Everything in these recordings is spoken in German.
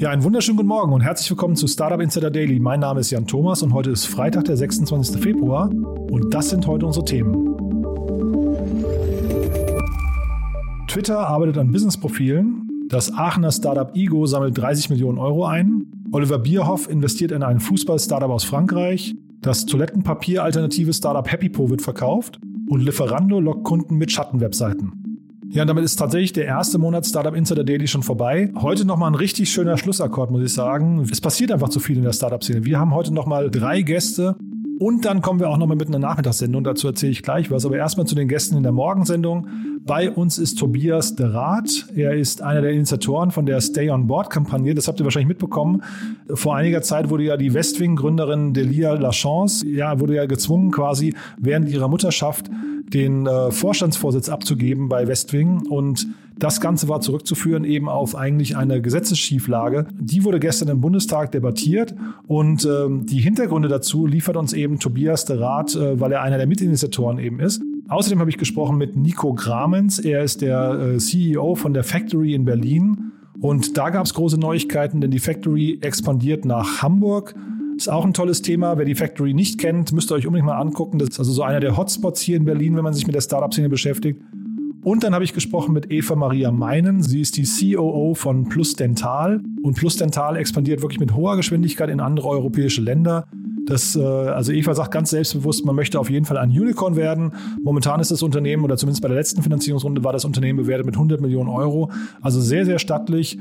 Ja, einen wunderschönen guten Morgen und herzlich willkommen zu Startup Insider Daily. Mein Name ist Jan Thomas und heute ist Freitag, der 26. Februar und das sind heute unsere Themen. Twitter arbeitet an Businessprofilen. Das Aachener Startup Ego sammelt 30 Millionen Euro ein. Oliver Bierhoff investiert in ein Fußball-Startup aus Frankreich. Das Toilettenpapier-alternative Startup HappyPo wird verkauft. Und Lieferando lockt Kunden mit Schattenwebseiten. Ja, und damit ist tatsächlich der erste Monat Startup Insider Daily schon vorbei. Heute nochmal ein richtig schöner Schlussakkord, muss ich sagen. Es passiert einfach zu viel in der Startup-Szene. Wir haben heute nochmal drei Gäste und dann kommen wir auch nochmal mit einer Nachmittagssendung. Dazu erzähle ich gleich was. Aber erstmal zu den Gästen in der Morgensendung. Bei uns ist Tobias de Rath. Er ist einer der Initiatoren von der Stay on Board Kampagne. Das habt ihr wahrscheinlich mitbekommen. Vor einiger Zeit wurde ja die Westwing-Gründerin Delia Lachance, ja, wurde ja gezwungen quasi während ihrer Mutterschaft den äh, Vorstandsvorsitz abzugeben bei Westwing und das Ganze war zurückzuführen eben auf eigentlich eine Gesetzesschieflage. Die wurde gestern im Bundestag debattiert und ähm, die Hintergründe dazu liefert uns eben Tobias de Rath, äh, weil er einer der Mitinitiatoren eben ist. Außerdem habe ich gesprochen mit Nico Gramens. Er ist der äh, CEO von der Factory in Berlin. Und da gab es große Neuigkeiten, denn die Factory expandiert nach Hamburg. Ist auch ein tolles Thema. Wer die Factory nicht kennt, müsst ihr euch unbedingt mal angucken. Das ist also so einer der Hotspots hier in Berlin, wenn man sich mit der Startup-Szene beschäftigt. Und dann habe ich gesprochen mit Eva Maria Meinen. Sie ist die COO von Plus Dental. Und Plus Dental expandiert wirklich mit hoher Geschwindigkeit in andere europäische Länder. Das, äh, also Eva sagt ganz selbstbewusst, man möchte auf jeden Fall ein Unicorn werden. Momentan ist das Unternehmen, oder zumindest bei der letzten Finanzierungsrunde war das Unternehmen bewertet mit 100 Millionen Euro. Also sehr, sehr stattlich.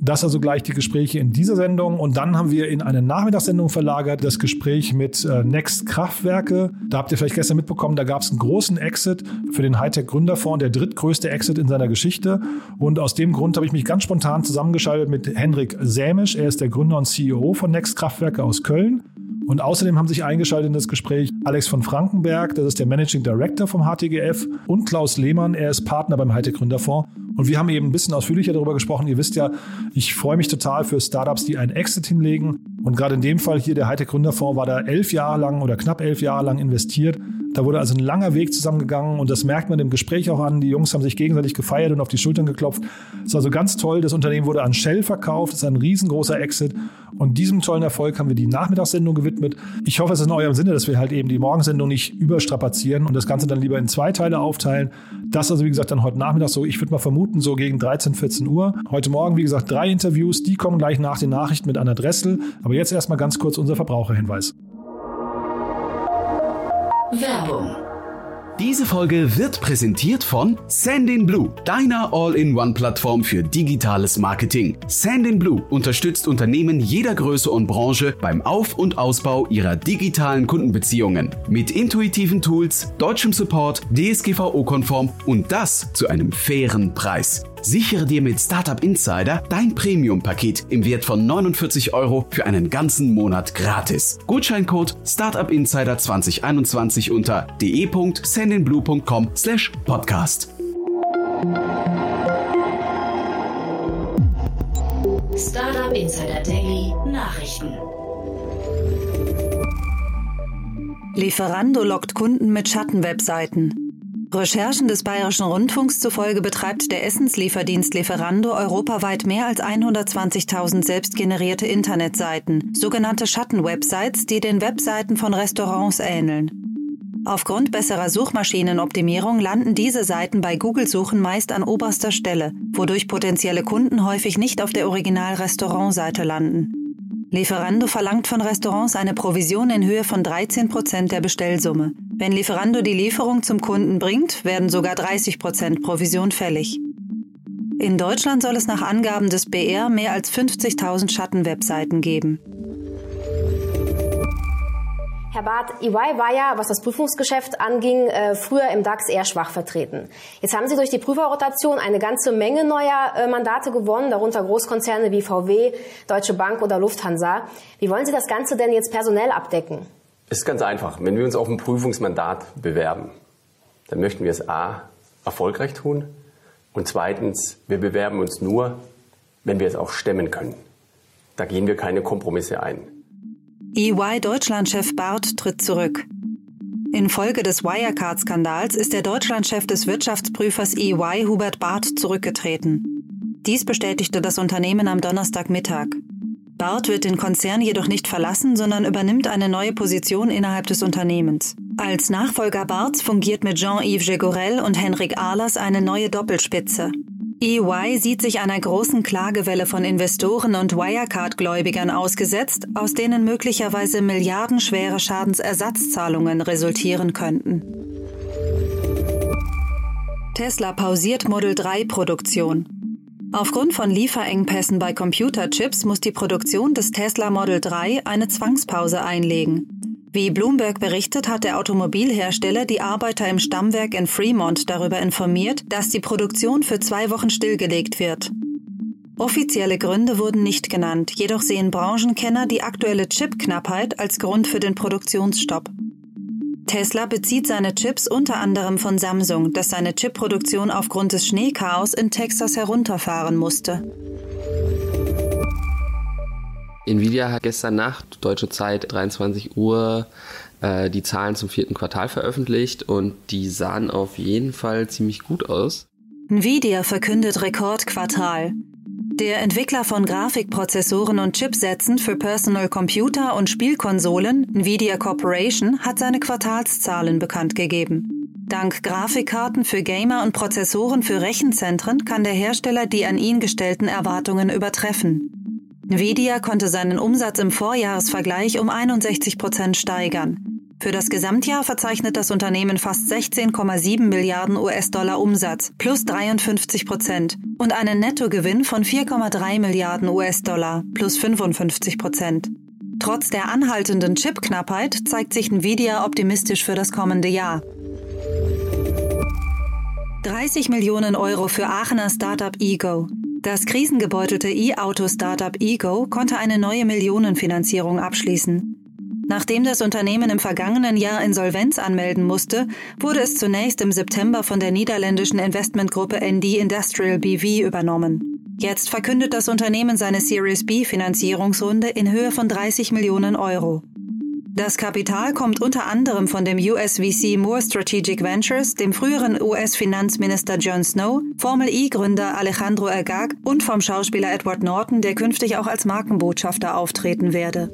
Das also gleich die Gespräche in dieser Sendung. Und dann haben wir in eine Nachmittagssendung verlagert das Gespräch mit äh, Next Kraftwerke. Da habt ihr vielleicht gestern mitbekommen, da gab es einen großen Exit für den Hightech Gründerfonds, der drittgrößte Exit in seiner Geschichte. Und aus dem Grund habe ich mich ganz spontan zusammengeschaltet mit Henrik Sämisch. Er ist der Gründer und CEO von Next Kraftwerke aus Köln. Und außerdem haben sich eingeschaltet in das Gespräch Alex von Frankenberg, das ist der Managing Director vom HTGF, und Klaus Lehmann, er ist Partner beim Hightech Gründerfonds. Und wir haben eben ein bisschen ausführlicher darüber gesprochen. Ihr wisst ja, ich freue mich total für Startups, die einen Exit hinlegen. Und gerade in dem Fall hier, der Hightech Gründerfonds war da elf Jahre lang oder knapp elf Jahre lang investiert. Da wurde also ein langer Weg zusammengegangen und das merkt man im Gespräch auch an. Die Jungs haben sich gegenseitig gefeiert und auf die Schultern geklopft. Das ist also ganz toll. Das Unternehmen wurde an Shell verkauft. Das ist ein riesengroßer Exit. Und diesem tollen Erfolg haben wir die Nachmittagssendung gewidmet. Ich hoffe, es ist in eurem Sinne, dass wir halt eben die Morgensendung nicht überstrapazieren und das Ganze dann lieber in zwei Teile aufteilen. Das also, wie gesagt, dann heute Nachmittag so, ich würde mal vermuten, so gegen 13, 14 Uhr. Heute Morgen, wie gesagt, drei Interviews. Die kommen gleich nach den Nachrichten mit Anna Dressel. Aber jetzt erstmal ganz kurz unser Verbraucherhinweis. Werbung diese Folge wird präsentiert von Sandinblue, deiner All-in-One-Plattform für digitales Marketing. Sandinblue unterstützt Unternehmen jeder Größe und Branche beim Auf- und Ausbau ihrer digitalen Kundenbeziehungen. Mit intuitiven Tools, deutschem Support, DSGVO-konform und das zu einem fairen Preis. Sichere dir mit Startup Insider dein Premium-Paket im Wert von 49 Euro für einen ganzen Monat gratis. Gutscheincode Startup Insider 2021 unter de.sendinblue.com slash podcast. Startup Insider Daily Nachrichten. Lieferando lockt Kunden mit Schattenwebseiten. Recherchen des Bayerischen Rundfunks zufolge betreibt der Essenslieferdienst Lieferando europaweit mehr als 120.000 selbstgenerierte Internetseiten, sogenannte Schattenwebsites, die den Webseiten von Restaurants ähneln. Aufgrund besserer Suchmaschinenoptimierung landen diese Seiten bei Google-Suchen meist an oberster Stelle, wodurch potenzielle Kunden häufig nicht auf der Original-Restaurantseite landen. Lieferando verlangt von Restaurants eine Provision in Höhe von 13 Prozent der Bestellsumme. Wenn Lieferando die Lieferung zum Kunden bringt, werden sogar 30 Prozent Provision fällig. In Deutschland soll es nach Angaben des BR mehr als 50.000 Schattenwebseiten geben. Herr Barth, EY war ja, was das Prüfungsgeschäft anging, äh, früher im DAX eher schwach vertreten. Jetzt haben Sie durch die Prüferrotation eine ganze Menge neuer äh, Mandate gewonnen, darunter Großkonzerne wie VW, Deutsche Bank oder Lufthansa. Wie wollen Sie das Ganze denn jetzt personell abdecken? Es ist ganz einfach. Wenn wir uns auf ein Prüfungsmandat bewerben, dann möchten wir es A, erfolgreich tun und zweitens, wir bewerben uns nur, wenn wir es auch stemmen können. Da gehen wir keine Kompromisse ein. EY-Deutschlandchef Barth tritt zurück. Infolge des Wirecard-Skandals ist der Deutschlandchef des Wirtschaftsprüfers EY Hubert Barth zurückgetreten. Dies bestätigte das Unternehmen am Donnerstagmittag. Barth wird den Konzern jedoch nicht verlassen, sondern übernimmt eine neue Position innerhalb des Unternehmens. Als Nachfolger Barths fungiert mit Jean-Yves Gegorel und Henrik Ahlers eine neue Doppelspitze. EY sieht sich einer großen Klagewelle von Investoren und Wirecard-Gläubigern ausgesetzt, aus denen möglicherweise milliardenschwere Schadensersatzzahlungen resultieren könnten. Tesla pausiert Model 3 Produktion. Aufgrund von Lieferengpässen bei Computerchips muss die Produktion des Tesla Model 3 eine Zwangspause einlegen. Wie Bloomberg berichtet, hat der Automobilhersteller die Arbeiter im Stammwerk in Fremont darüber informiert, dass die Produktion für zwei Wochen stillgelegt wird. Offizielle Gründe wurden nicht genannt, jedoch sehen Branchenkenner die aktuelle Chipknappheit als Grund für den Produktionsstopp. Tesla bezieht seine Chips unter anderem von Samsung, das seine Chipproduktion aufgrund des Schneechaos in Texas herunterfahren musste. Nvidia hat gestern Nacht, deutsche Zeit 23 Uhr, äh, die Zahlen zum vierten Quartal veröffentlicht und die sahen auf jeden Fall ziemlich gut aus. Nvidia verkündet Rekordquartal. Der Entwickler von Grafikprozessoren und Chipsätzen für Personal Computer und Spielkonsolen, Nvidia Corporation, hat seine Quartalszahlen bekannt gegeben. Dank Grafikkarten für Gamer und Prozessoren für Rechenzentren kann der Hersteller die an ihn gestellten Erwartungen übertreffen. Nvidia konnte seinen Umsatz im Vorjahresvergleich um 61 Prozent steigern. Für das Gesamtjahr verzeichnet das Unternehmen fast 16,7 Milliarden US-Dollar Umsatz, plus 53 Prozent, und einen Nettogewinn von 4,3 Milliarden US-Dollar, plus 55 Prozent. Trotz der anhaltenden Chipknappheit zeigt sich Nvidia optimistisch für das kommende Jahr. 30 Millionen Euro für Aachener Startup Ego. Das krisengebeutelte E-Auto-Startup Ego konnte eine neue Millionenfinanzierung abschließen. Nachdem das Unternehmen im vergangenen Jahr Insolvenz anmelden musste, wurde es zunächst im September von der niederländischen Investmentgruppe ND Industrial BV übernommen. Jetzt verkündet das Unternehmen seine Series B Finanzierungsrunde in Höhe von 30 Millionen Euro. Das Kapital kommt unter anderem von dem USVC Moore Strategic Ventures, dem früheren US-Finanzminister Jon Snow, Formel E-Gründer Alejandro Agag und vom Schauspieler Edward Norton, der künftig auch als Markenbotschafter auftreten werde.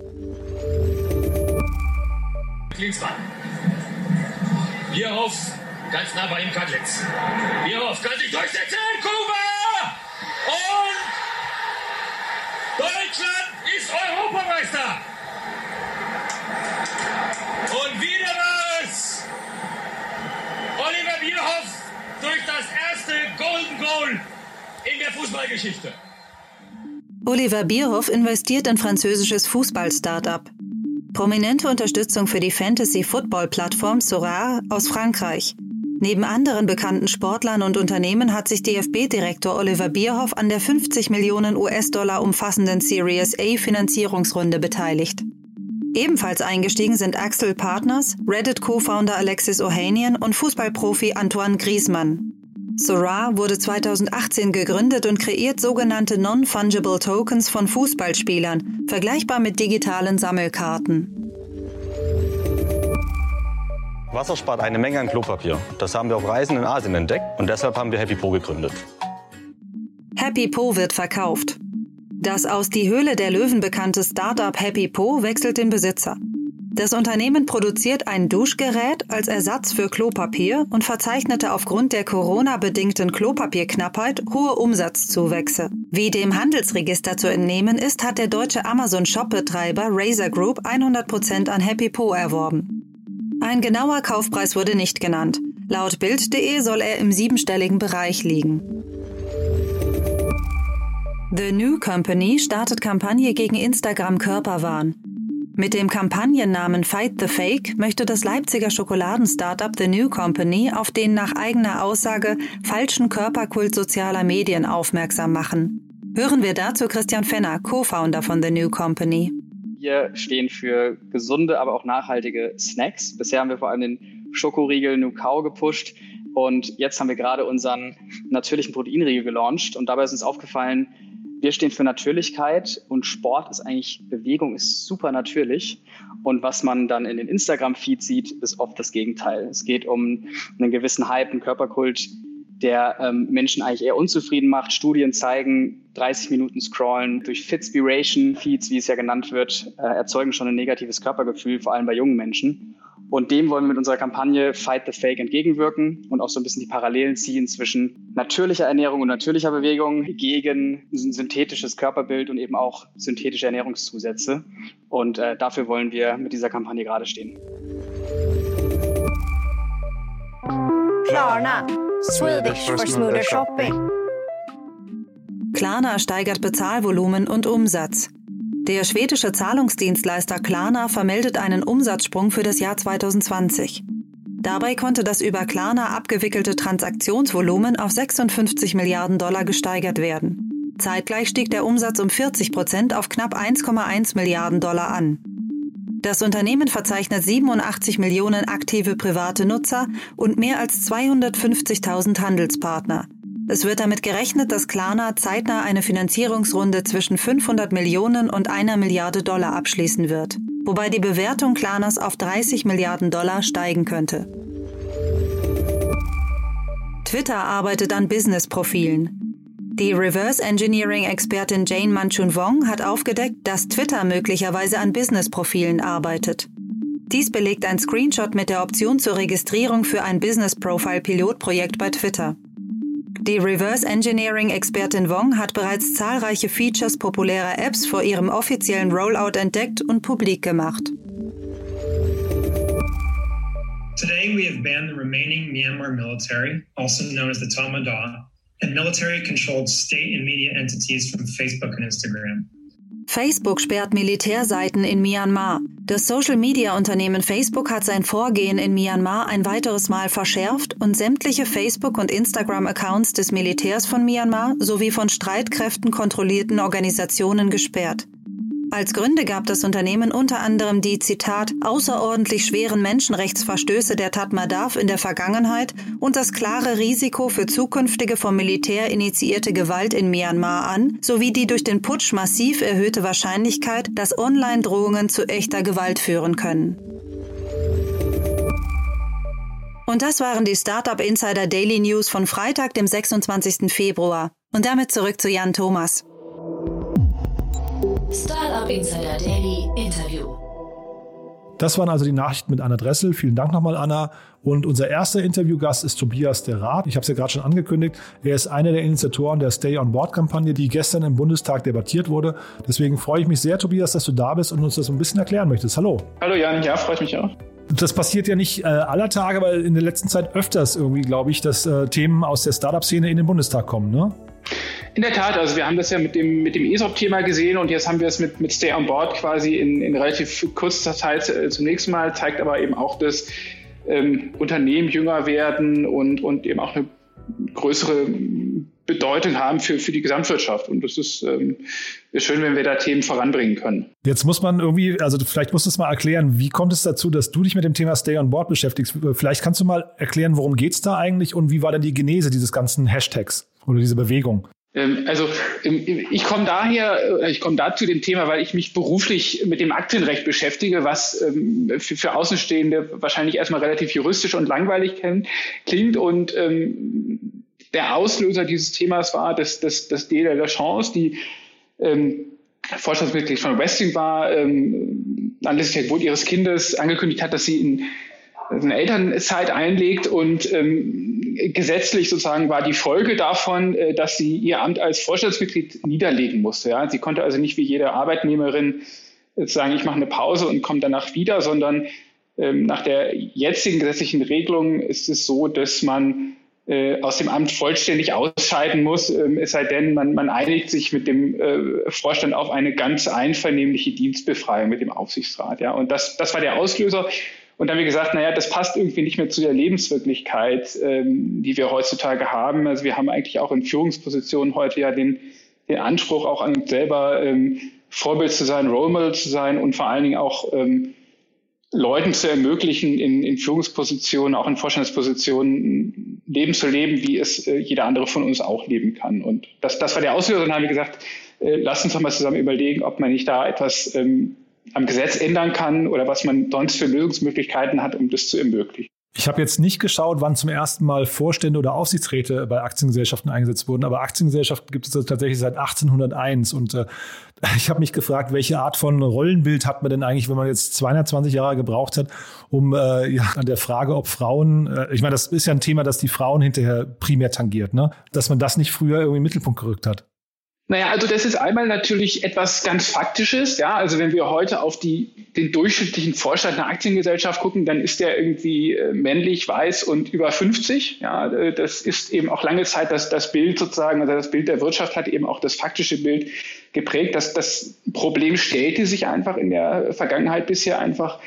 Klinsmann. Bierhoff ganz nah bei ihm Kadlitz. Bierhoff kann sich durchsetzen. Kuba! Und Deutschland ist Europameister! Das erste Golden Goal in der Fußballgeschichte. Oliver Bierhoff investiert in französisches Fußball-Startup. Prominente Unterstützung für die Fantasy-Football-Plattform Sorar aus Frankreich. Neben anderen bekannten Sportlern und Unternehmen hat sich DFB-Direktor Oliver Bierhoff an der 50 Millionen US-Dollar umfassenden Series A Finanzierungsrunde beteiligt. Ebenfalls eingestiegen sind Axel Partners, Reddit-Co-Founder Alexis Ohanian und Fußballprofi Antoine Griezmann. Sora wurde 2018 gegründet und kreiert sogenannte Non-Fungible Tokens von Fußballspielern, vergleichbar mit digitalen Sammelkarten. Wasser spart eine Menge an Klopapier. Das haben wir auf Reisen in Asien entdeckt und deshalb haben wir Happy Po gegründet. Happy Po wird verkauft. Das aus die Höhle der Löwen bekannte Startup Happy Po wechselt den Besitzer. Das Unternehmen produziert ein Duschgerät als Ersatz für Klopapier und verzeichnete aufgrund der Corona-bedingten Klopapierknappheit hohe Umsatzzuwächse. Wie dem Handelsregister zu entnehmen ist, hat der deutsche Amazon-Shop-Betreiber Razer Group 100% an Happy Po erworben. Ein genauer Kaufpreis wurde nicht genannt. Laut Bild.de soll er im siebenstelligen Bereich liegen. The New Company startet Kampagne gegen Instagram Körperwahn. Mit dem Kampagnennamen Fight the Fake möchte das Leipziger Schokoladen-Startup The New Company auf den nach eigener Aussage falschen Körperkult sozialer Medien aufmerksam machen. Hören wir dazu Christian Fenner, Co-Founder von The New Company. Wir stehen für gesunde, aber auch nachhaltige Snacks. Bisher haben wir vor allem den Schokoriegel Cow gepusht und jetzt haben wir gerade unseren natürlichen Proteinriegel gelauncht und dabei ist uns aufgefallen, wir stehen für Natürlichkeit und Sport ist eigentlich, Bewegung ist super natürlich. Und was man dann in den Instagram-Feed sieht, ist oft das Gegenteil. Es geht um einen gewissen Hype, einen Körperkult, der ähm, Menschen eigentlich eher unzufrieden macht. Studien zeigen, 30 Minuten Scrollen durch Fitspiration, Feeds, wie es ja genannt wird, äh, erzeugen schon ein negatives Körpergefühl, vor allem bei jungen Menschen. Und dem wollen wir mit unserer Kampagne Fight the Fake entgegenwirken und auch so ein bisschen die Parallelen ziehen zwischen natürlicher Ernährung und natürlicher Bewegung gegen ein synthetisches Körperbild und eben auch synthetische Ernährungszusätze. Und äh, dafür wollen wir mit dieser Kampagne gerade stehen. Klarna, Swedish for smoother shopping. Klarna steigert Bezahlvolumen und Umsatz. Der schwedische Zahlungsdienstleister Klarna vermeldet einen Umsatzsprung für das Jahr 2020. Dabei konnte das über Klarna abgewickelte Transaktionsvolumen auf 56 Milliarden Dollar gesteigert werden. Zeitgleich stieg der Umsatz um 40 Prozent auf knapp 1,1 Milliarden Dollar an. Das Unternehmen verzeichnet 87 Millionen aktive private Nutzer und mehr als 250.000 Handelspartner. Es wird damit gerechnet, dass Klarna zeitnah eine Finanzierungsrunde zwischen 500 Millionen und einer Milliarde Dollar abschließen wird, wobei die Bewertung Klarnas auf 30 Milliarden Dollar steigen könnte. Twitter arbeitet an Business-Profilen. Die Reverse Engineering-Expertin Jane Manchun Wong hat aufgedeckt, dass Twitter möglicherweise an Business-Profilen arbeitet. Dies belegt ein Screenshot mit der Option zur Registrierung für ein Business Profile Pilotprojekt bei Twitter. Die Reverse Engineering-Expertin Wong hat bereits zahlreiche Features populärer Apps vor ihrem offiziellen Rollout entdeckt und publik gemacht. Today we have banned the remaining Myanmar military, also known as the Tamada, and military-controlled state and media entities from Facebook and Instagram. Facebook sperrt Militärseiten in Myanmar. Das Social-Media-Unternehmen Facebook hat sein Vorgehen in Myanmar ein weiteres Mal verschärft und sämtliche Facebook- und Instagram-Accounts des Militärs von Myanmar sowie von Streitkräften kontrollierten Organisationen gesperrt. Als Gründe gab das Unternehmen unter anderem die Zitat außerordentlich schweren Menschenrechtsverstöße der Tatmadaw in der Vergangenheit und das klare Risiko für zukünftige vom Militär initiierte Gewalt in Myanmar an, sowie die durch den Putsch massiv erhöhte Wahrscheinlichkeit, dass Online-Drohungen zu echter Gewalt führen können. Und das waren die Startup Insider Daily News von Freitag, dem 26. Februar. Und damit zurück zu Jan Thomas. Startup Insider Daily Interview. Das waren also die Nachrichten mit Anna Dressel. Vielen Dank nochmal, Anna. Und unser erster Interviewgast ist Tobias der Rath. Ich habe es ja gerade schon angekündigt. Er ist einer der Initiatoren der Stay on Board-Kampagne, die gestern im Bundestag debattiert wurde. Deswegen freue ich mich sehr, Tobias, dass du da bist und uns das ein bisschen erklären möchtest. Hallo. Hallo Jan, ja, freue ich mich auch. Das passiert ja nicht äh, aller Tage, aber in der letzten Zeit öfters irgendwie, glaube ich, dass äh, Themen aus der Startup-Szene in den Bundestag kommen, ne? In der Tat, also wir haben das ja mit dem, mit dem ESOP-Thema gesehen und jetzt haben wir es mit, mit Stay on Board quasi in, in relativ kurzer Zeit äh, zum nächsten Mal, zeigt aber eben auch, dass ähm, Unternehmen jünger werden und, und eben auch eine größere Bedeutung haben für, für die Gesamtwirtschaft. Und das ist, ähm, schön, wenn wir da Themen voranbringen können. Jetzt muss man irgendwie, also vielleicht musst du es mal erklären, wie kommt es dazu, dass du dich mit dem Thema Stay on Board beschäftigst? Vielleicht kannst du mal erklären, worum geht es da eigentlich und wie war denn die Genese dieses ganzen Hashtags oder diese Bewegung? Ähm, also ähm, ich komme daher, äh, ich komme da zu dem Thema, weil ich mich beruflich mit dem Aktienrecht beschäftige, was ähm, für, Außenstehende wahrscheinlich erstmal relativ juristisch und langweilig klingt. Und der Auslöser dieses Themas war, dass, dass, dass Dela Lachance, die Vorstandsmitglied von Westing war, anlässlich der Geburt ihres Kindes angekündigt hat, dass sie in eine Elternzeit einlegt und ähm, gesetzlich sozusagen war die Folge davon, äh, dass sie ihr Amt als Vorstandsmitglied niederlegen musste. Ja? Sie konnte also nicht wie jede Arbeitnehmerin sagen, ich mache eine Pause und komme danach wieder, sondern ähm, nach der jetzigen gesetzlichen Regelung ist es so, dass man äh, aus dem Amt vollständig ausscheiden muss, ähm, es sei denn, man, man einigt sich mit dem äh, Vorstand auf eine ganz einvernehmliche Dienstbefreiung mit dem Aufsichtsrat. Ja? Und das, das war der Auslöser. Und dann haben wir gesagt, naja, das passt irgendwie nicht mehr zu der Lebenswirklichkeit, ähm, die wir heutzutage haben. Also wir haben eigentlich auch in Führungspositionen heute ja den, den Anspruch, auch an uns selber ähm, Vorbild zu sein, Role Model zu sein und vor allen Dingen auch ähm, Leuten zu ermöglichen, in, in Führungspositionen, auch in Vorstandspositionen Leben zu leben, wie es äh, jeder andere von uns auch leben kann. Und das, das war der Auslöser. Und dann haben wir gesagt, äh, lass uns doch mal zusammen überlegen, ob man nicht da etwas ähm, am Gesetz ändern kann oder was man sonst für Lösungsmöglichkeiten hat, um das zu ermöglichen. Ich habe jetzt nicht geschaut, wann zum ersten Mal Vorstände oder Aufsichtsräte bei Aktiengesellschaften eingesetzt wurden, aber Aktiengesellschaften gibt es tatsächlich seit 1801 und äh, ich habe mich gefragt, welche Art von Rollenbild hat man denn eigentlich, wenn man jetzt 220 Jahre gebraucht hat, um äh, ja, an der Frage, ob Frauen, äh, ich meine, das ist ja ein Thema, das die Frauen hinterher primär tangiert, ne? dass man das nicht früher irgendwie in den Mittelpunkt gerückt hat. Naja, also das ist einmal natürlich etwas ganz Faktisches. Ja, also wenn wir heute auf die, den durchschnittlichen Vorstand einer Aktiengesellschaft gucken, dann ist der irgendwie äh, männlich, weiß und über 50. Ja, äh, das ist eben auch lange Zeit das, das Bild sozusagen, also das Bild der Wirtschaft hat eben auch das faktische Bild geprägt. Das, das Problem stellte sich einfach in der Vergangenheit bisher einfach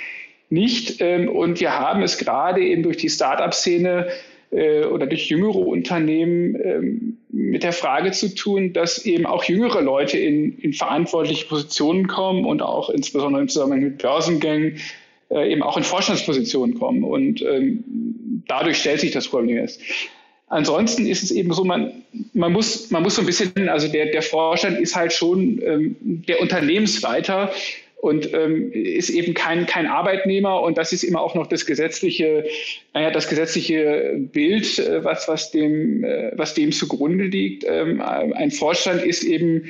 nicht. Ähm, und wir haben es gerade eben durch die Start-up-Szene äh, oder durch jüngere Unternehmen ähm, mit der Frage zu tun, dass eben auch jüngere Leute in, in verantwortliche Positionen kommen und auch insbesondere im Zusammenhang mit Börsengängen äh, eben auch in Vorstandspositionen kommen. Und ähm, dadurch stellt sich das Problem jetzt. Ansonsten ist es eben so, man, man, muss, man muss so ein bisschen, also der, der Vorstand ist halt schon ähm, der Unternehmensleiter und ähm, ist eben kein, kein Arbeitnehmer und das ist immer auch noch das gesetzliche, naja, das gesetzliche Bild, äh, was, was, dem, äh, was dem zugrunde liegt. Ähm, ein Vorstand ist eben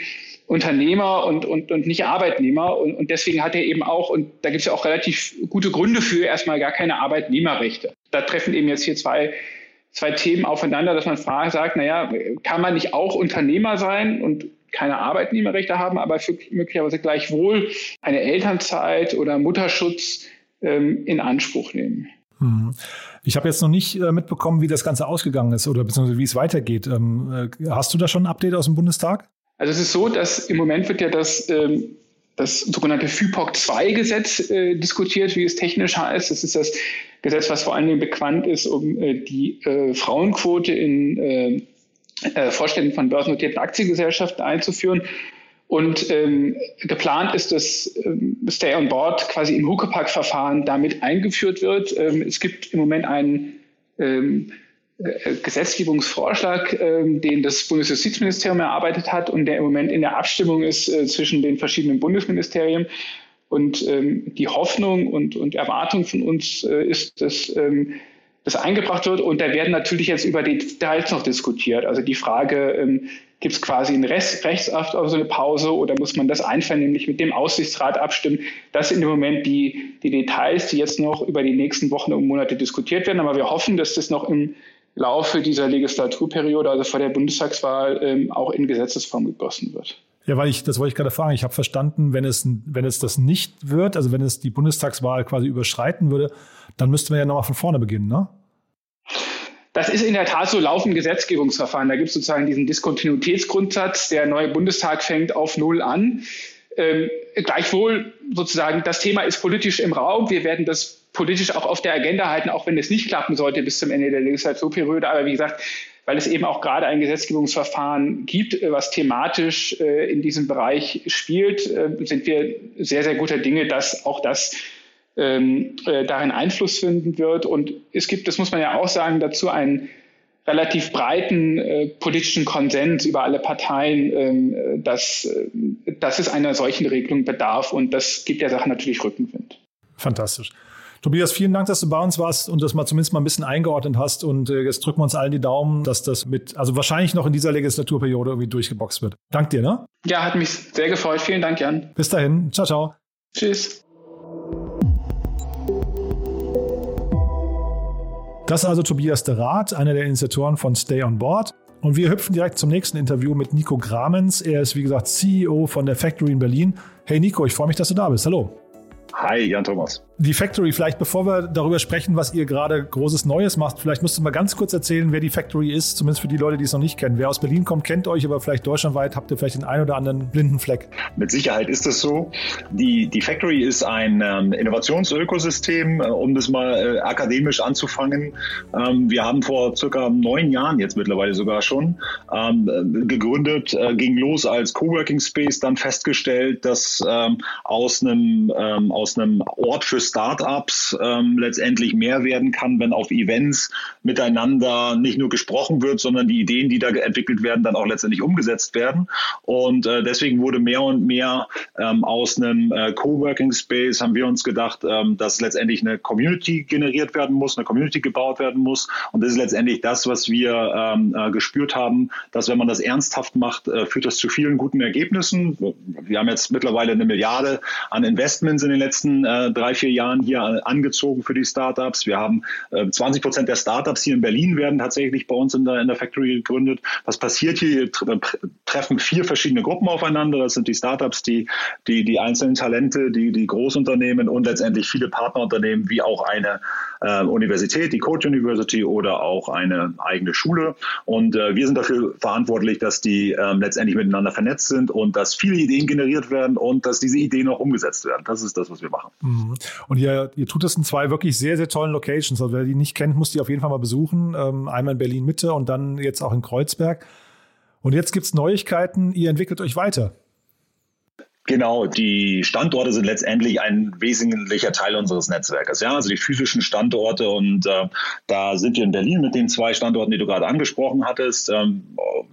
Unternehmer und, und, und nicht Arbeitnehmer und, und deswegen hat er eben auch, und da gibt es ja auch relativ gute Gründe für, erstmal gar keine Arbeitnehmerrechte. Da treffen eben jetzt hier zwei zwei Themen aufeinander, dass man fragt, sagt, naja, kann man nicht auch Unternehmer sein und keine Arbeitnehmerrechte haben, aber für möglicherweise gleichwohl eine Elternzeit oder Mutterschutz ähm, in Anspruch nehmen. Hm. Ich habe jetzt noch nicht äh, mitbekommen, wie das Ganze ausgegangen ist oder beziehungsweise wie es weitergeht. Ähm, äh, hast du da schon ein Update aus dem Bundestag? Also es ist so, dass im Moment wird ja das, ähm, das sogenannte FIPOC-2-Gesetz äh, diskutiert, wie es technisch heißt. Das ist das Gesetz, was vor allen Dingen bekannt ist, um die Frauenquote in äh, Vorständen von börsennotierten Aktiengesellschaften einzuführen. Und ähm, geplant ist, dass ähm, Stay on Board quasi im Huckepack-Verfahren damit eingeführt wird. Ähm, es gibt im Moment einen ähm, äh, Gesetzgebungsvorschlag, ähm, den das Bundesjustizministerium erarbeitet hat und der im Moment in der Abstimmung ist äh, zwischen den verschiedenen Bundesministerien. Und ähm, die Hoffnung und, und Erwartung von uns äh, ist, dass ähm, das eingebracht wird. Und da werden natürlich jetzt über die Details noch diskutiert. Also die Frage, ähm, gibt es quasi einen Rest, Rechtsakt oder so eine Pause oder muss man das einvernehmlich mit dem Aussichtsrat abstimmen? Das sind im Moment die, die Details, die jetzt noch über die nächsten Wochen und Monate diskutiert werden. Aber wir hoffen, dass das noch im Laufe dieser Legislaturperiode, also vor der Bundestagswahl, ähm, auch in Gesetzesform gegossen wird. Ja, weil ich, das wollte ich gerade fragen. Ich habe verstanden, wenn es, wenn es das nicht wird, also wenn es die Bundestagswahl quasi überschreiten würde, dann müsste man ja nochmal von vorne beginnen, ne? Das ist in der Tat so laufend Gesetzgebungsverfahren. Da gibt es sozusagen diesen Diskontinuitätsgrundsatz. Der neue Bundestag fängt auf Null an. Ähm, gleichwohl sozusagen, das Thema ist politisch im Raum. Wir werden das politisch auch auf der Agenda halten, auch wenn es nicht klappen sollte bis zum Ende der Legislaturperiode. Aber wie gesagt, weil es eben auch gerade ein Gesetzgebungsverfahren gibt, äh, was thematisch äh, in diesem Bereich spielt, äh, sind wir sehr, sehr guter Dinge, dass auch das ähm, darin Einfluss finden wird. Und es gibt, das muss man ja auch sagen, dazu einen relativ breiten politischen Konsens über alle Parteien, ähm, dass, dass es einer solchen Regelung bedarf. Und das gibt der Sache natürlich Rückenwind. Fantastisch. Tobias, vielen Dank, dass du bei uns warst und das mal zumindest mal ein bisschen eingeordnet hast. Und äh, jetzt drücken wir uns allen die Daumen, dass das mit, also wahrscheinlich noch in dieser Legislaturperiode irgendwie durchgeboxt wird. Dank dir, ne? Ja, hat mich sehr gefreut. Vielen Dank, Jan. Bis dahin. Ciao, ciao. Tschüss. Das ist also Tobias de Rath, einer der Initiatoren von Stay on Board. Und wir hüpfen direkt zum nächsten Interview mit Nico Gramens. Er ist, wie gesagt, CEO von der Factory in Berlin. Hey Nico, ich freue mich, dass du da bist. Hallo. Hi, Jan Thomas. Die Factory, vielleicht bevor wir darüber sprechen, was ihr gerade großes Neues macht, vielleicht musst du mal ganz kurz erzählen, wer die Factory ist, zumindest für die Leute, die es noch nicht kennen. Wer aus Berlin kommt, kennt euch, aber vielleicht deutschlandweit habt ihr vielleicht den einen oder anderen blinden Fleck. Mit Sicherheit ist es so. Die, die Factory ist ein ähm, Innovationsökosystem, äh, um das mal äh, akademisch anzufangen. Ähm, wir haben vor circa neun Jahren jetzt mittlerweile sogar schon ähm, gegründet, äh, ging los als Coworking Space, dann festgestellt, dass ähm, aus einem ähm, aus Ort für Startups ähm, letztendlich mehr werden kann, wenn auf Events miteinander nicht nur gesprochen wird, sondern die Ideen, die da entwickelt werden, dann auch letztendlich umgesetzt werden. Und äh, deswegen wurde mehr und mehr ähm, aus einem äh, Coworking Space haben wir uns gedacht, ähm, dass letztendlich eine Community generiert werden muss, eine Community gebaut werden muss. Und das ist letztendlich das, was wir ähm, äh, gespürt haben, dass wenn man das ernsthaft macht, äh, führt das zu vielen guten Ergebnissen. Wir haben jetzt mittlerweile eine Milliarde an Investments in den letzten äh, drei, vier Jahren hier angezogen für die Startups. Wir haben äh, 20 Prozent der Startups hier in Berlin werden tatsächlich bei uns in der, in der Factory gegründet. Was passiert hier? Hier treffen vier verschiedene Gruppen aufeinander. Das sind die Startups, die, die, die einzelnen Talente, die, die Großunternehmen und letztendlich viele Partnerunternehmen wie auch eine äh, Universität, die Code University oder auch eine eigene Schule. Und äh, wir sind dafür verantwortlich, dass die äh, letztendlich miteinander vernetzt sind und dass viele Ideen generiert werden und dass diese Ideen auch umgesetzt werden. Das ist das, was wir machen. Mhm. Und ihr, ihr tut das in zwei wirklich sehr, sehr tollen Locations. Also wer die nicht kennt, muss die auf jeden Fall mal besuchen. Ähm, einmal in Berlin Mitte und dann jetzt auch in Kreuzberg. Und jetzt gibt es Neuigkeiten, ihr entwickelt euch weiter. Genau, die Standorte sind letztendlich ein wesentlicher Teil unseres Netzwerkes. Ja, also die physischen Standorte und äh, da sind wir in Berlin mit den zwei Standorten, die du gerade angesprochen hattest, ähm,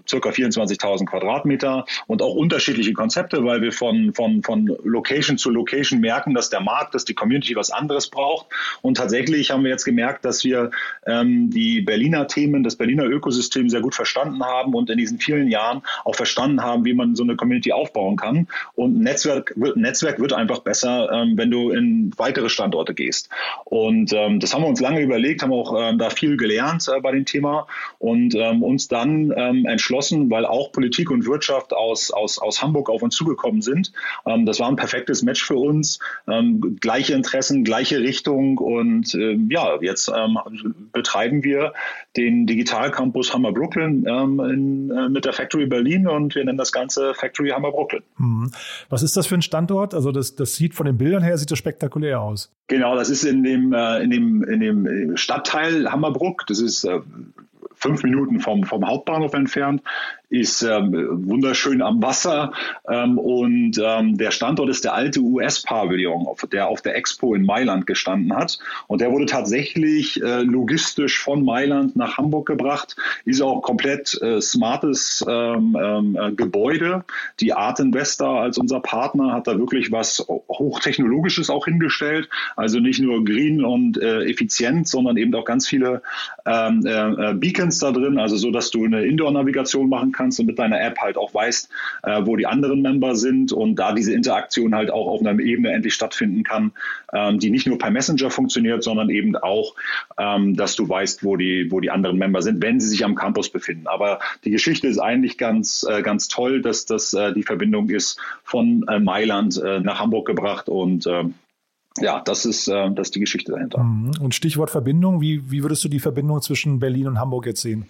circa 24.000 Quadratmeter und auch unterschiedliche Konzepte, weil wir von, von, von Location zu Location merken, dass der Markt, dass die Community was anderes braucht. Und tatsächlich haben wir jetzt gemerkt, dass wir ähm, die Berliner Themen, das Berliner Ökosystem sehr gut verstanden haben und in diesen vielen Jahren auch verstanden haben, wie man so eine Community aufbauen kann. Und Netzwerk wird, Netzwerk wird einfach besser, ähm, wenn du in weitere Standorte gehst. Und ähm, das haben wir uns lange überlegt, haben auch ähm, da viel gelernt äh, bei dem Thema und ähm, uns dann ähm, entschlossen, weil auch Politik und Wirtschaft aus, aus, aus Hamburg auf uns zugekommen sind. Ähm, das war ein perfektes Match für uns. gleiche Interessen, gleiche Richtung und äh, ja, jetzt betreiben wir den Digital Campus Hammer Brooklyn in, äh, mit der Factory Berlin und wir nennen das Ganze Factory Hammer Brooklyn. Mhm. Was ist das für ein Standort? Also das, das sieht von den Bildern her sieht das spektakulär aus. Genau, das ist in dem, äh, in dem, in dem Stadtteil Hammerbruck. Das ist äh, fünf Minuten vom, vom Hauptbahnhof entfernt ist ähm, wunderschön am Wasser ähm, und ähm, der Standort ist der alte US-Pavillon, der auf der Expo in Mailand gestanden hat. Und der wurde tatsächlich äh, logistisch von Mailand nach Hamburg gebracht, ist auch komplett äh, smartes ähm, ähm, äh, Gebäude. Die Art Investor als unser Partner hat da wirklich was hochtechnologisches auch hingestellt, also nicht nur green und äh, effizient, sondern eben auch ganz viele ähm, äh, äh, Beacons da drin, also so, dass du eine Indoor-Navigation machen kannst kannst und mit deiner App halt auch weißt, äh, wo die anderen Member sind und da diese Interaktion halt auch auf einer Ebene endlich stattfinden kann, ähm, die nicht nur per Messenger funktioniert, sondern eben auch, ähm, dass du weißt, wo die, wo die anderen Member sind, wenn sie sich am Campus befinden. Aber die Geschichte ist eigentlich ganz, äh, ganz toll, dass das äh, die Verbindung ist von äh, Mailand äh, nach Hamburg gebracht und äh, ja, das ist, äh, das ist die Geschichte dahinter. Mhm. Und Stichwort Verbindung, wie, wie würdest du die Verbindung zwischen Berlin und Hamburg jetzt sehen?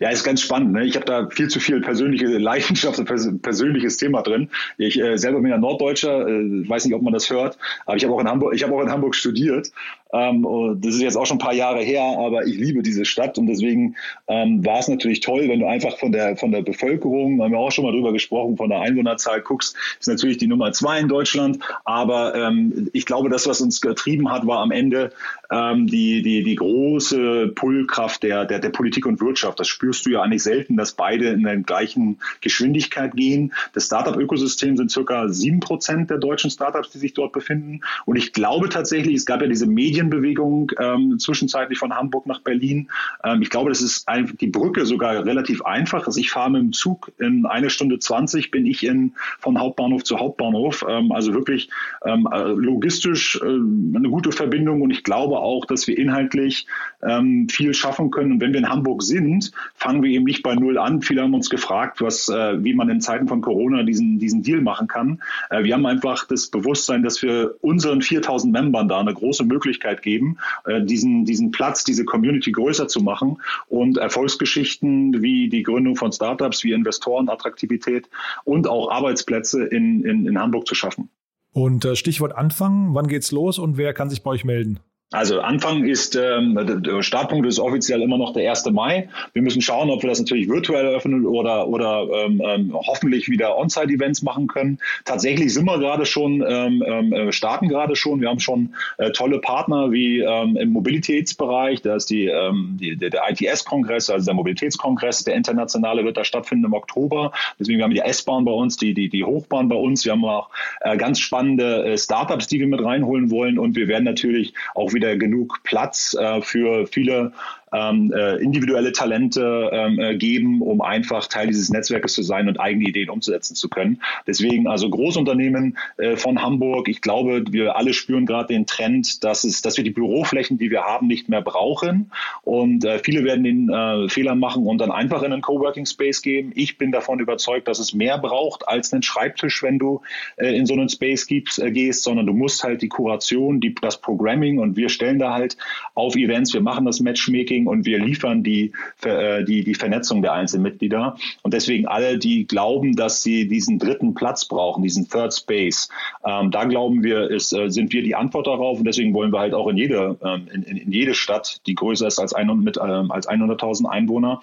Ja, ist ganz spannend. Ne? Ich habe da viel zu viel persönliche Leidenschaft und pers persönliches Thema drin. Ich äh, selber bin ja Norddeutscher, äh, weiß nicht, ob man das hört, aber ich habe auch in Hamburg, ich habe auch in Hamburg studiert. Ähm, das ist jetzt auch schon ein paar Jahre her, aber ich liebe diese Stadt und deswegen ähm, war es natürlich toll, wenn du einfach von der von der Bevölkerung, haben wir auch schon mal drüber gesprochen, von der Einwohnerzahl guckst, ist natürlich die Nummer zwei in Deutschland. Aber ähm, ich glaube, das, was uns getrieben hat, war am Ende ähm, die die die große Pullkraft der der der Politik und Wirtschaft. Das spürst du ja eigentlich selten, dass beide in der gleichen Geschwindigkeit gehen. Das Startup-Ökosystem sind circa sieben Prozent der deutschen Startups, die sich dort befinden. Und ich glaube tatsächlich, es gab ja diese Medienbewegung ähm, zwischenzeitlich von Hamburg nach Berlin. Ähm, ich glaube, das ist ein, die Brücke sogar relativ einfach. Also ich fahre mit dem Zug in eine Stunde 20 bin ich in, von Hauptbahnhof zu Hauptbahnhof. Ähm, also wirklich ähm, äh, logistisch äh, eine gute Verbindung. Und ich glaube auch, dass wir inhaltlich ähm, viel schaffen können. Und wenn wir in Hamburg sind, fangen wir eben nicht bei Null an. Viele haben uns gefragt, was, äh, wie man in Zeiten von Corona diesen, diesen Deal machen kann. Äh, wir haben einfach das Bewusstsein, dass wir unseren 4000 Membern da eine große Möglichkeit geben, äh, diesen, diesen Platz, diese Community größer zu machen und Erfolgsgeschichten wie die Gründung von Startups, wie Investoren, Attraktivität und auch Arbeitsplätze in, in, in Hamburg zu schaffen. Und äh, Stichwort Anfang, wann geht's los und wer kann sich bei euch melden? Also Anfang ist, ähm, der Startpunkt ist offiziell immer noch der 1. Mai. Wir müssen schauen, ob wir das natürlich virtuell eröffnen oder, oder ähm, ähm, hoffentlich wieder On-Site-Events machen können. Tatsächlich sind wir gerade schon, ähm, ähm äh, starten gerade schon. Wir haben schon äh, tolle Partner wie ähm, im Mobilitätsbereich. Da ist die, ähm, die, der, ITS-Kongress, also der Mobilitätskongress, der internationale wird da stattfinden im Oktober. Deswegen haben wir die S-Bahn bei uns, die, die, die Hochbahn bei uns. Wir haben auch äh, ganz spannende äh, Startups, die wir mit reinholen wollen. Und wir werden natürlich auch wieder wieder genug Platz äh, für viele ähm, äh, individuelle Talente ähm, äh, geben, um einfach Teil dieses Netzwerkes zu sein und eigene Ideen umzusetzen zu können. Deswegen also Großunternehmen äh, von Hamburg. Ich glaube, wir alle spüren gerade den Trend, dass es, dass wir die Büroflächen, die wir haben, nicht mehr brauchen. Und äh, viele werden den äh, Fehler machen und dann einfach in einen Coworking Space gehen. Ich bin davon überzeugt, dass es mehr braucht als einen Schreibtisch, wenn du äh, in so einen Space gibst, äh, gehst, sondern du musst halt die Kuration, die, das Programming und wir stellen da halt auf Events, wir machen das Matchmaking Marketing und wir liefern die, äh, die, die Vernetzung der einzelnen Mitglieder. Und deswegen alle, die glauben, dass sie diesen dritten Platz brauchen, diesen Third Space, ähm, da glauben wir, ist, äh, sind wir die Antwort darauf. Und deswegen wollen wir halt auch in jede, ähm, in, in jede Stadt, die größer ist als, 100, mit, ähm, als 100.000 Einwohner.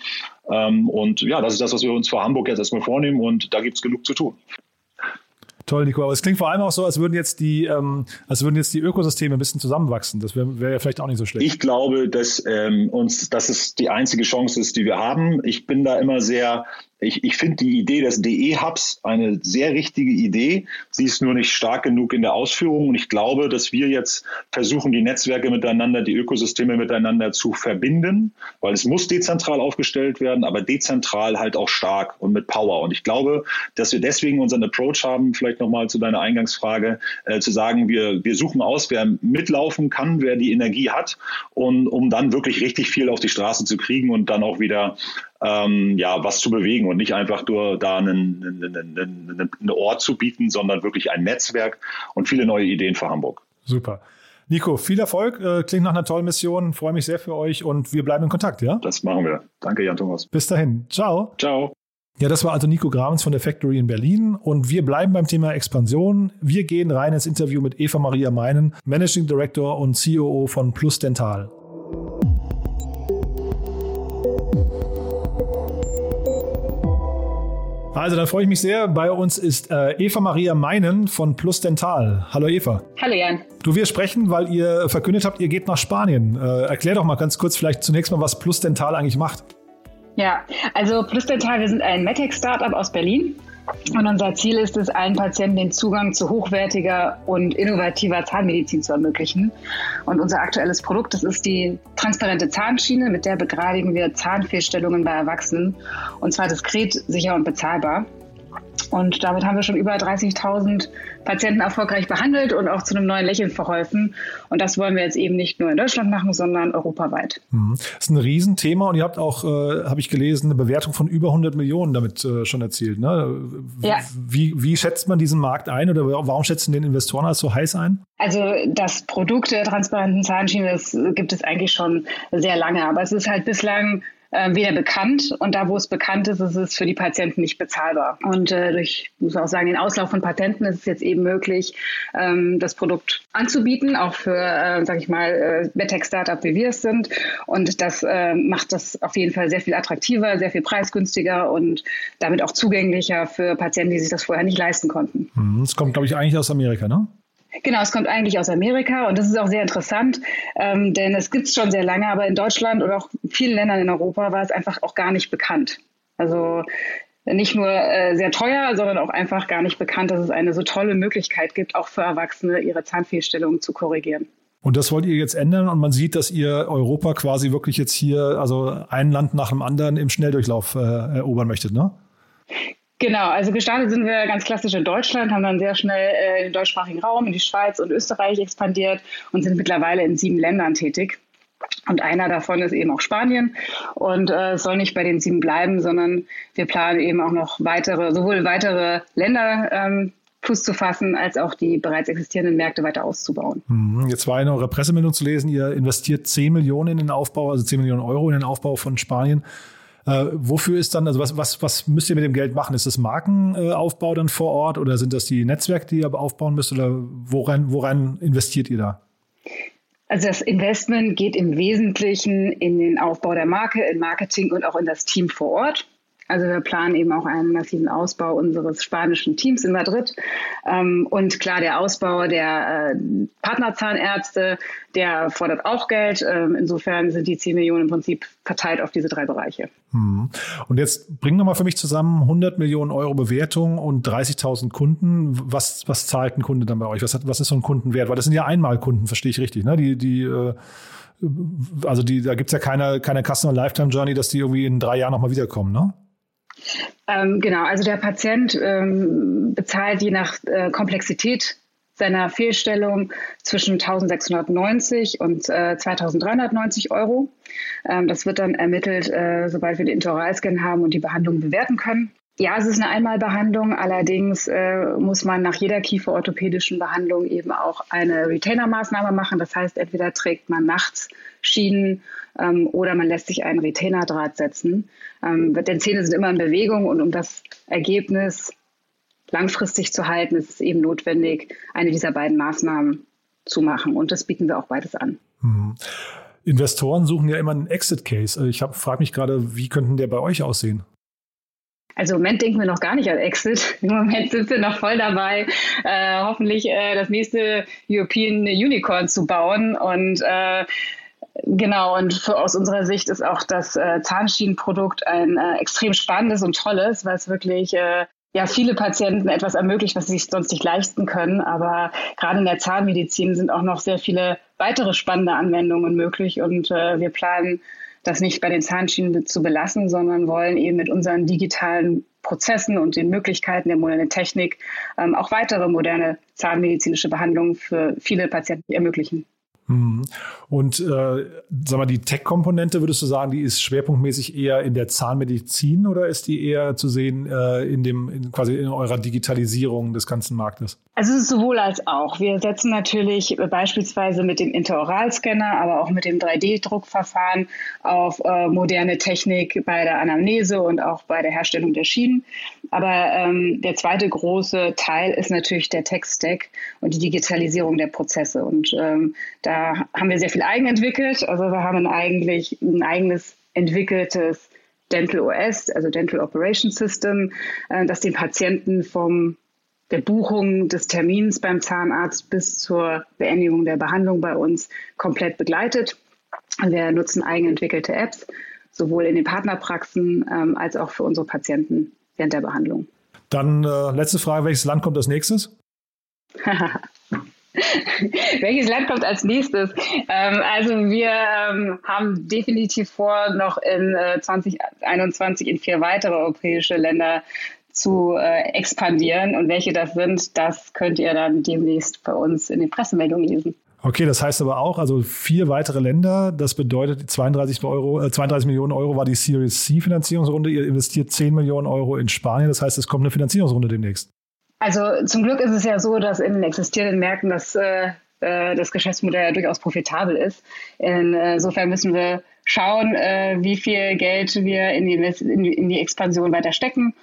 Ähm, und ja, das ist das, was wir uns für Hamburg jetzt erstmal vornehmen. Und da gibt es genug zu tun. Toll, Nico. Aber es klingt vor allem auch so, als würden jetzt die, ähm, als würden jetzt die Ökosysteme ein bisschen zusammenwachsen. Das wäre wär ja vielleicht auch nicht so schlecht. Ich glaube, dass ähm, uns, dass es die einzige Chance ist, die wir haben. Ich bin da immer sehr ich, ich finde die Idee des DE-Hubs eine sehr richtige Idee. Sie ist nur nicht stark genug in der Ausführung. Und ich glaube, dass wir jetzt versuchen, die Netzwerke miteinander, die Ökosysteme miteinander zu verbinden, weil es muss dezentral aufgestellt werden, aber dezentral halt auch stark und mit Power. Und ich glaube, dass wir deswegen unseren Approach haben, vielleicht nochmal zu deiner Eingangsfrage, äh, zu sagen, wir, wir suchen aus, wer mitlaufen kann, wer die Energie hat, und um dann wirklich richtig viel auf die Straße zu kriegen und dann auch wieder ähm, ja, was zu bewegen und nicht einfach nur da einen, einen, einen, einen Ort zu bieten, sondern wirklich ein Netzwerk und viele neue Ideen für Hamburg. Super. Nico, viel Erfolg. Äh, klingt nach einer tollen Mission. Freue mich sehr für euch und wir bleiben in Kontakt, ja? Das machen wir. Danke, Jan Thomas. Bis dahin. Ciao. Ciao. Ja, das war also Nico Grabens von der Factory in Berlin und wir bleiben beim Thema Expansion. Wir gehen rein ins Interview mit Eva Maria Meinen, Managing Director und COO von Plus Dental. Also, dann freue ich mich sehr. Bei uns ist äh, Eva Maria Meinen von Plus Dental. Hallo Eva. Hallo Jan. Du, wir sprechen, weil ihr verkündet habt, ihr geht nach Spanien. Äh, erklär doch mal ganz kurz vielleicht zunächst mal, was Plus Dental eigentlich macht. Ja, also Plus Dental, wir sind ein MedTech-Startup aus Berlin und unser Ziel ist es, allen Patienten den Zugang zu hochwertiger und innovativer Zahnmedizin zu ermöglichen. Und unser aktuelles Produkt, das ist die transparente Zahnschiene, mit der begradigen wir Zahnfehlstellungen bei Erwachsenen. Und zwar diskret, sicher und bezahlbar. Und damit haben wir schon über 30.000 Patienten erfolgreich behandelt und auch zu einem neuen Lächeln verholfen. Und das wollen wir jetzt eben nicht nur in Deutschland machen, sondern europaweit. Mhm. Das ist ein Riesenthema und ihr habt auch, äh, habe ich gelesen, eine Bewertung von über 100 Millionen damit äh, schon erzielt. Ne? Ja. Wie, wie schätzt man diesen Markt ein oder warum schätzen den Investoren als so heiß ein? Also das Produkt der transparenten Zahnschiene, das gibt es eigentlich schon sehr lange, aber es ist halt bislang äh, weder bekannt und da, wo es bekannt ist, ist es für die Patienten nicht bezahlbar. Und äh, durch, muss auch sagen, den Auslauf von Patenten ist es jetzt eben möglich, ähm, das Produkt anzubieten, auch für, äh, sage ich mal, äh, MedTech-Startup, wie wir es sind. Und das äh, macht das auf jeden Fall sehr viel attraktiver, sehr viel preisgünstiger und damit auch zugänglicher für Patienten, die sich das vorher nicht leisten konnten. Mhm. Es kommt, glaube ich, eigentlich aus Amerika, ne? Genau, es kommt eigentlich aus Amerika und das ist auch sehr interessant, ähm, denn es gibt es schon sehr lange, aber in Deutschland und auch vielen Ländern in Europa war es einfach auch gar nicht bekannt. Also nicht nur äh, sehr teuer, sondern auch einfach gar nicht bekannt, dass es eine so tolle Möglichkeit gibt, auch für Erwachsene ihre Zahnfehlstellungen zu korrigieren. Und das wollt ihr jetzt ändern und man sieht, dass ihr Europa quasi wirklich jetzt hier, also ein Land nach dem anderen im Schnelldurchlauf äh, erobern möchtet, ne? Genau, also gestartet sind wir ganz klassisch in Deutschland, haben dann sehr schnell äh, den deutschsprachigen Raum, in die Schweiz und Österreich expandiert und sind mittlerweile in sieben Ländern tätig. Und einer davon ist eben auch Spanien. Und äh, soll nicht bei den sieben bleiben, sondern wir planen eben auch noch weitere, sowohl weitere Länder ähm, Fuß zu fassen, als auch die bereits existierenden Märkte weiter auszubauen. Mhm. Jetzt war in eurer Pressemeldung zu lesen, ihr investiert 10 Millionen in den Aufbau, also 10 Millionen Euro in den Aufbau von Spanien. Äh, wofür ist dann, also was, was, was müsst ihr mit dem Geld machen? Ist das Markenaufbau dann vor Ort oder sind das die Netzwerke, die ihr aufbauen müsst oder woran, woran investiert ihr da? Also das Investment geht im Wesentlichen in den Aufbau der Marke, in Marketing und auch in das Team vor Ort. Also wir planen eben auch einen massiven Ausbau unseres spanischen Teams in Madrid. Ähm, und klar, der Ausbau der äh, Partnerzahnärzte, der fordert auch Geld. Ähm, insofern sind die 10 Millionen im Prinzip verteilt auf diese drei Bereiche. Hm. Und jetzt bring nochmal für mich zusammen 100 Millionen Euro Bewertung und 30.000 Kunden. Was, was zahlt ein Kunde dann bei euch? Was, hat, was ist so ein Kundenwert? Weil das sind ja Einmalkunden, verstehe ich richtig, ne? Die, die äh also die, da gibt's ja keine, keine Customer Lifetime Journey, dass die irgendwie in drei Jahren nochmal wiederkommen, ne? Ähm, genau, also der Patient ähm, bezahlt je nach äh, Komplexität seiner Fehlstellung zwischen 1690 und äh, 2390 Euro. Ähm, das wird dann ermittelt, äh, sobald wir den Intoralscan haben und die Behandlung bewerten können. Ja, es ist eine Einmalbehandlung, allerdings äh, muss man nach jeder kieferorthopädischen Behandlung eben auch eine Retainer-Maßnahme machen. Das heißt, entweder trägt man nachts Schienen ähm, oder man lässt sich einen Retainerdraht setzen. Ähm, denn Zähne sind immer in Bewegung und um das Ergebnis langfristig zu halten, ist es eben notwendig, eine dieser beiden Maßnahmen zu machen. Und das bieten wir auch beides an. Mhm. Investoren suchen ja immer einen Exit-Case. Ich frage mich gerade, wie könnten der bei euch aussehen? Also im Moment denken wir noch gar nicht an Exit. Im Moment sind wir noch voll dabei, äh, hoffentlich äh, das nächste European Unicorn zu bauen. Und äh, Genau, und für, aus unserer Sicht ist auch das äh, Zahnschienenprodukt ein äh, extrem spannendes und tolles, weil es wirklich äh, ja viele Patienten etwas ermöglicht, was sie sich sonst nicht leisten können. Aber gerade in der Zahnmedizin sind auch noch sehr viele weitere spannende Anwendungen möglich und äh, wir planen das nicht bei den Zahnschienen zu belassen, sondern wollen eben mit unseren digitalen Prozessen und den Möglichkeiten der modernen Technik ähm, auch weitere moderne zahnmedizinische Behandlungen für viele Patienten ermöglichen. Mhm. Und äh, sag mal, die Tech-Komponente, würdest du sagen, die ist schwerpunktmäßig eher in der Zahnmedizin oder ist die eher zu sehen äh, in dem, in, quasi in eurer Digitalisierung des ganzen Marktes? Also es ist sowohl als auch. Wir setzen natürlich beispielsweise mit dem Interoralscanner, aber auch mit dem 3D-Druckverfahren auf äh, moderne Technik bei der Anamnese und auch bei der Herstellung der Schienen. Aber ähm, der zweite große Teil ist natürlich der Tech-Stack und die Digitalisierung der Prozesse. Und ähm, da haben wir sehr viel eigen entwickelt. Also wir haben eigentlich ein eigenes entwickeltes Dental OS, also Dental Operation System, äh, das den Patienten vom der Buchung des Termins beim Zahnarzt bis zur Beendigung der Behandlung bei uns komplett begleitet. Wir nutzen eigenentwickelte Apps, sowohl in den Partnerpraxen ähm, als auch für unsere Patienten während der Behandlung. Dann äh, letzte Frage, welches Land kommt als nächstes? Welches Land kommt als nächstes? Ähm, also wir ähm, haben definitiv vor, noch in äh, 2021 in vier weitere europäische Länder zu äh, expandieren. Und welche das sind, das könnt ihr dann demnächst bei uns in den Pressemeldungen lesen. Okay, das heißt aber auch, also vier weitere Länder, das bedeutet 32, Euro, äh, 32 Millionen Euro war die Series C Finanzierungsrunde. Ihr investiert 10 Millionen Euro in Spanien. Das heißt, es kommt eine Finanzierungsrunde demnächst. Also zum Glück ist es ja so, dass in den existierenden Märkten das, äh, äh das Geschäftsmodell ja durchaus profitabel ist. Insofern müssen wir schauen, äh, wie viel Geld wir in die, in die, in die Expansion weiter stecken.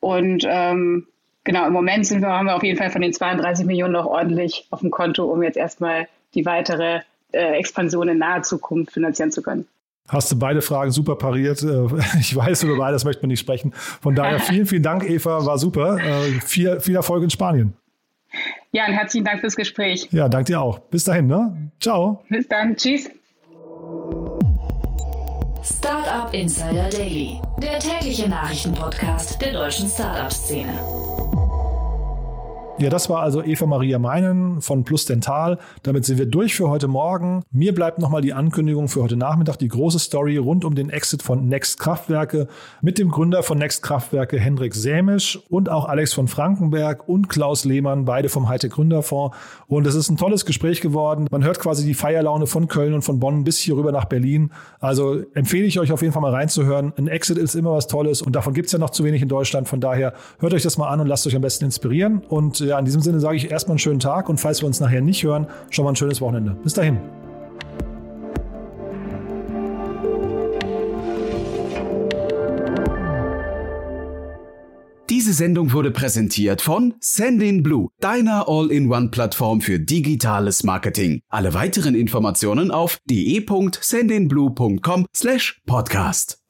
Und ähm, genau, im Moment sind wir, haben wir auf jeden Fall von den 32 Millionen noch ordentlich auf dem Konto, um jetzt erstmal die weitere äh, Expansion in naher Zukunft finanzieren zu können. Hast du beide Fragen super pariert. Äh, ich weiß, über beides möchte man nicht sprechen. Von daher vielen, vielen Dank, Eva, war super. Äh, viel, viel Erfolg in Spanien. Ja, und herzlichen Dank fürs Gespräch. Ja, danke dir auch. Bis dahin, ne? Ciao. Bis dann. Tschüss. Startup Insider Daily, der tägliche Nachrichtenpodcast der deutschen Startup-Szene. Ja, das war also Eva Maria Meinen von Plus Dental. Damit sind wir durch für heute Morgen. Mir bleibt nochmal die Ankündigung für heute Nachmittag, die große Story rund um den Exit von Next Kraftwerke mit dem Gründer von Next Kraftwerke Hendrik Sämisch und auch Alex von Frankenberg und Klaus Lehmann, beide vom Hightech Gründerfonds. Und es ist ein tolles Gespräch geworden. Man hört quasi die Feierlaune von Köln und von Bonn bis hier rüber nach Berlin. Also empfehle ich euch auf jeden Fall mal reinzuhören. Ein Exit ist immer was Tolles und davon gibt es ja noch zu wenig in Deutschland. Von daher hört euch das mal an und lasst euch am besten inspirieren. Und ja, in diesem Sinne sage ich erstmal einen schönen Tag und falls wir uns nachher nicht hören, schon mal ein schönes Wochenende. Bis dahin. Diese Sendung wurde präsentiert von Sendin Blue, deiner All-in-One-Plattform für digitales Marketing. Alle weiteren Informationen auf de.sendinblue.com/podcast.